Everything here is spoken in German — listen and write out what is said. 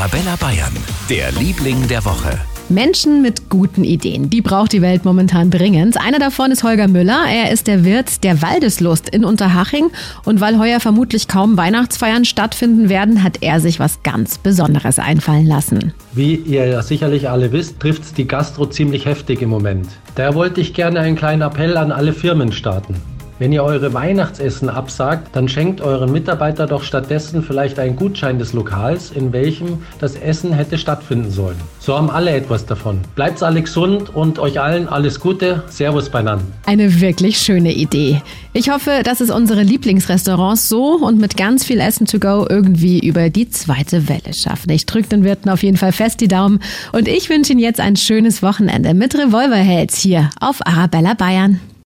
Arabella Bayern, der Liebling der Woche. Menschen mit guten Ideen, die braucht die Welt momentan dringend. Einer davon ist Holger Müller. Er ist der Wirt der Waldeslust in Unterhaching. Und weil heuer vermutlich kaum Weihnachtsfeiern stattfinden werden, hat er sich was ganz Besonderes einfallen lassen. Wie ihr ja sicherlich alle wisst, trifft's die Gastro ziemlich heftig im Moment. Daher wollte ich gerne einen kleinen Appell an alle Firmen starten. Wenn ihr eure Weihnachtsessen absagt, dann schenkt euren Mitarbeiter doch stattdessen vielleicht einen Gutschein des Lokals, in welchem das Essen hätte stattfinden sollen. So haben alle etwas davon. Bleibt alle gesund und euch allen alles Gute. Servus beieinander. Eine wirklich schöne Idee. Ich hoffe, dass es unsere Lieblingsrestaurants so und mit ganz viel Essen to go irgendwie über die zweite Welle schaffen. Ich drücke den Wirten auf jeden Fall fest die Daumen und ich wünsche Ihnen jetzt ein schönes Wochenende mit Revolverhelds hier auf Arabella Bayern.